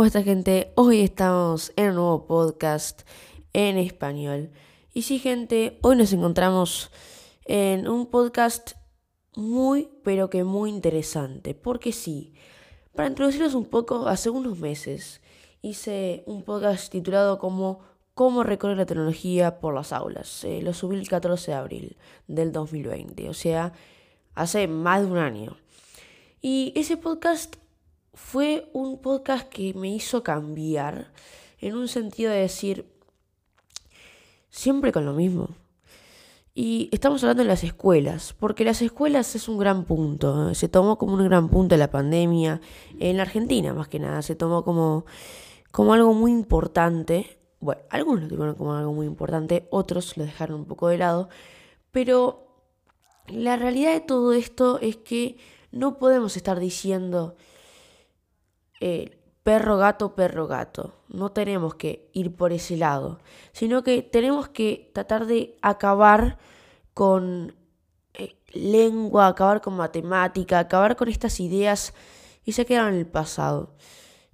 está gente? Hoy estamos en un nuevo podcast en español. Y sí gente, hoy nos encontramos en un podcast muy, pero que muy interesante. Porque sí, para introducirnos un poco, hace unos meses hice un podcast titulado como Cómo recorrer la tecnología por las aulas. Eh, lo subí el 14 de abril del 2020, o sea, hace más de un año. Y ese podcast fue un podcast que me hizo cambiar en un sentido de decir, siempre con lo mismo. Y estamos hablando de las escuelas, porque las escuelas es un gran punto, se tomó como un gran punto la pandemia, en la Argentina más que nada, se tomó como, como algo muy importante, bueno, algunos lo tuvieron como algo muy importante, otros lo dejaron un poco de lado, pero la realidad de todo esto es que no podemos estar diciendo eh, perro gato, perro gato. No tenemos que ir por ese lado, sino que tenemos que tratar de acabar con eh, lengua, acabar con matemática, acabar con estas ideas y se quedan en el pasado.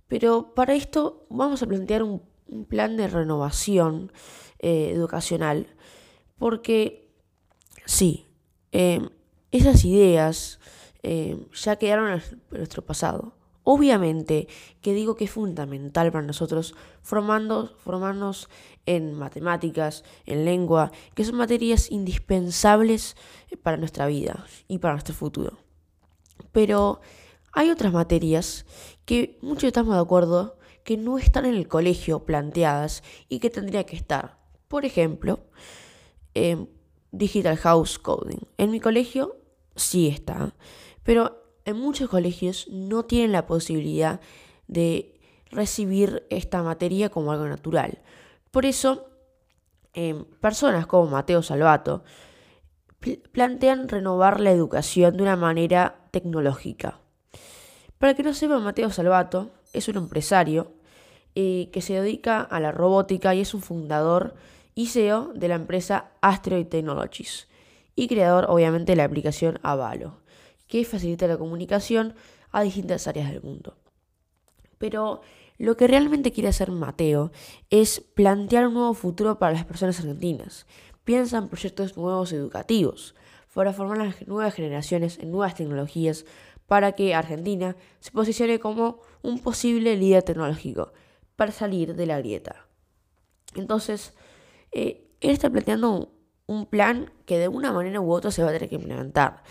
Pero para esto vamos a plantear un, plan de renovación eh, educacional, porque sí, esas ideas ya quedaron en nuestro pasado. Obviamente que digo que es fundamental para nosotros formarnos en matemáticas, en lengua, que son materias indispensables para nuestra vida y para nuestro futuro. Pero hay otras materias que muchos estamos de acuerdo que no están en el colegio planteadas y que tendría que estar. Por ejemplo, Digital House Coding. En mi colegio sí está, pero en muchos colegios no tienen la posibilidad de recibir esta materia como algo natural. Por eso, em, personas como Mateo Salvato plantean renovar la educación de una manera tecnológica. Para que no sepa, Mateo Salvato es un empresario eh, que se dedica a la robótica y es un fundador y CEO de la empresa Asteroid Technologies y creador obviamente de la aplicación Avalo que facilita la comunicación a distintas áreas del mundo. Pero lo que realmente quiere hacer Mateo es plantear un nuevo futuro para las personas argentinas. Piensa en proyectos nuevos educativos para formar las nuevas generaciones en nuevas tecnologías para que Argentina se posicione como un posible líder tecnológico para salir de la grieta. Entonces, eh, él está planteando un plan que de una manera u otra se va a tener que implementar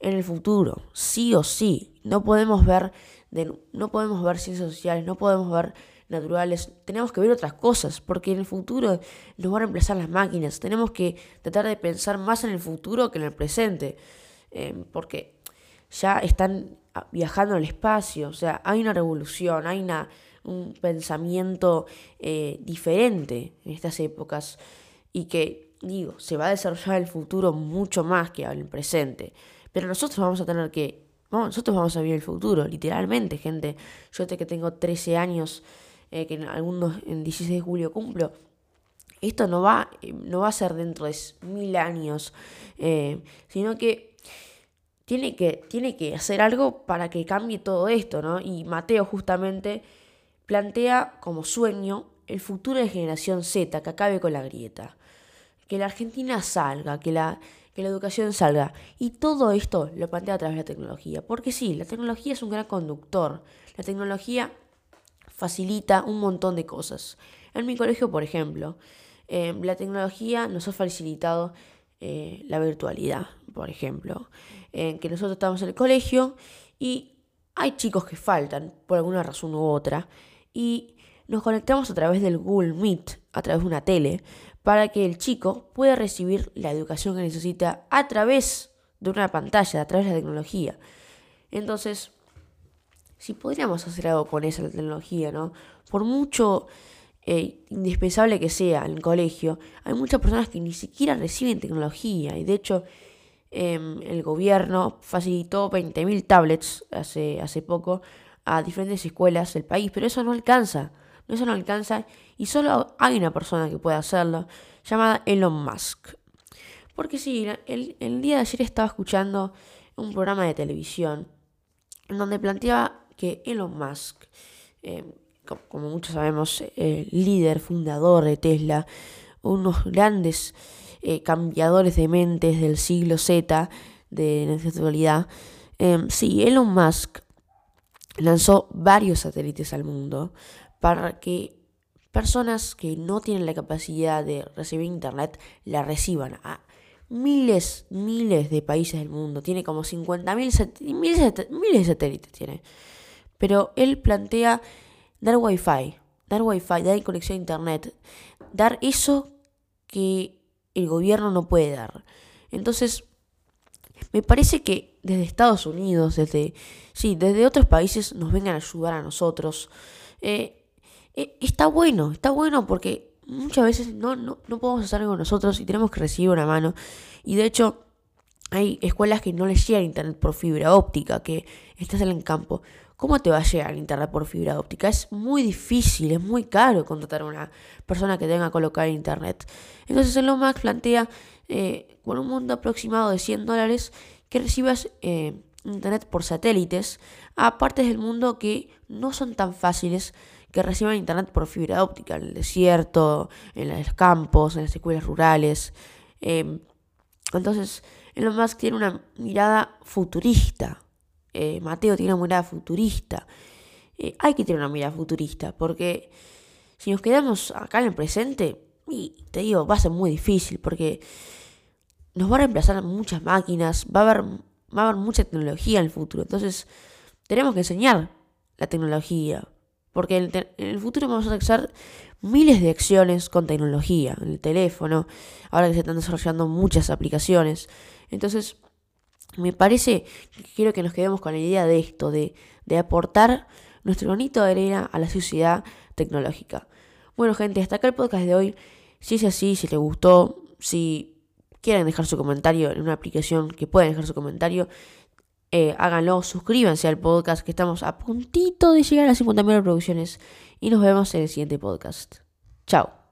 en el futuro, sí o sí. No podemos ver, no podemos ver ciencias sociales, no podemos ver naturales, tenemos que ver otras cosas, porque en el futuro nos van a reemplazar las máquinas, tenemos que tratar de pensar más en el futuro que en el presente, eh, porque ya están viajando al espacio, o sea, hay una revolución, hay una, un pensamiento eh, diferente en estas épocas y que, digo, se va a desarrollar el futuro mucho más que en el presente. Pero nosotros vamos a tener que, nosotros vamos a vivir el futuro, literalmente, gente. Yo que tengo 13 años, eh, que en algunos, en 16 de julio cumplo, esto no va, eh, no va a ser dentro de mil años, eh, sino que tiene, que tiene que hacer algo para que cambie todo esto, ¿no? Y Mateo justamente plantea como sueño el futuro de generación Z, que acabe con la grieta. Que la Argentina salga, que la, que la educación salga. Y todo esto lo plantea a través de la tecnología. Porque sí, la tecnología es un gran conductor. La tecnología facilita un montón de cosas. En mi colegio, por ejemplo, eh, la tecnología nos ha facilitado eh, la virtualidad, por ejemplo. En que nosotros estamos en el colegio y hay chicos que faltan por alguna razón u otra. Y nos conectamos a través del Google Meet, a través de una tele, para que el chico pueda recibir la educación que necesita a través de una pantalla, a través de la tecnología. Entonces, si podríamos hacer algo con esa tecnología, ¿no? Por mucho eh, indispensable que sea en el colegio, hay muchas personas que ni siquiera reciben tecnología y de hecho em, el gobierno facilitó 20.000 tablets hace, hace poco a diferentes escuelas del país, pero eso no alcanza. No alcanza y solo hay una persona que puede hacerlo, llamada Elon Musk. Porque sí, el, día de ayer estaba escuchando un programa de televisión en donde planteaba que Elon Musk, eh, como muchos sabemos, el líder, fundador de Tesla, unos grandes eh, cambiadores de mentes del siglo Z de nuestra actualidad. Sí, Elon Musk lanzó varios satélites al mundo para que personas que no tienen la capacidad de recibir internet la reciban a miles, miles de países del mundo. Tiene como 50 miles, miles de satélites. Tiene. Pero él plantea dar wifi, dar wifi, dar conexión a internet, dar eso que el gobierno no puede dar. Entonces, me parece que desde Estados Unidos, desde, sí, desde otros países nos vengan a ayudar a nosotros. Eh, eh, está bueno, está bueno porque muchas veces no, no, no podemos hacer algo nosotros y tenemos que recibir una mano. Y de hecho, hay escuelas que no les llega internet por fibra óptica, que estás en el campo. ¿Cómo te va a llegar internet por fibra óptica? Es muy difícil, es muy caro contratar a una persona que tenga que colocar internet. Entonces Elon Musk plantea eh, con un mundo aproximado de 100 dólares que recibas eh, internet por satélites a partes del mundo que no son tan fáciles que reciban internet por fibra óptica, en el desierto, en los campos, en las escuelas rurales. Eh, entonces, Elon Musk tiene una mirada futurista eh, Mateo tiene una mirada futurista. Eh, hay que tener una mirada futurista, porque si nos quedamos acá en el presente, te digo, va a ser muy difícil, porque nos va a reemplazar muchas máquinas, va a haber, va a haber mucha tecnología en el futuro. Entonces, tenemos que enseñar la tecnología, porque en el, futuro vamos a hacer miles de acciones con tecnología, en el teléfono, ahora que se están desarrollando muchas aplicaciones. Entonces, me parece que quiero que nos quedemos con la idea de esto, de, aportar nuestro bonito de arena a la sociedad tecnológica. Bueno, gente, hasta acá el podcast de hoy. Si es así, si les gustó, si quieren dejar su comentario en una aplicación que pueden dejar su comentario, eh, háganlo, suscríbanse al podcast que estamos a puntito de llegar a 50.000 reproducciones y nos vemos en el siguiente podcast. Chao.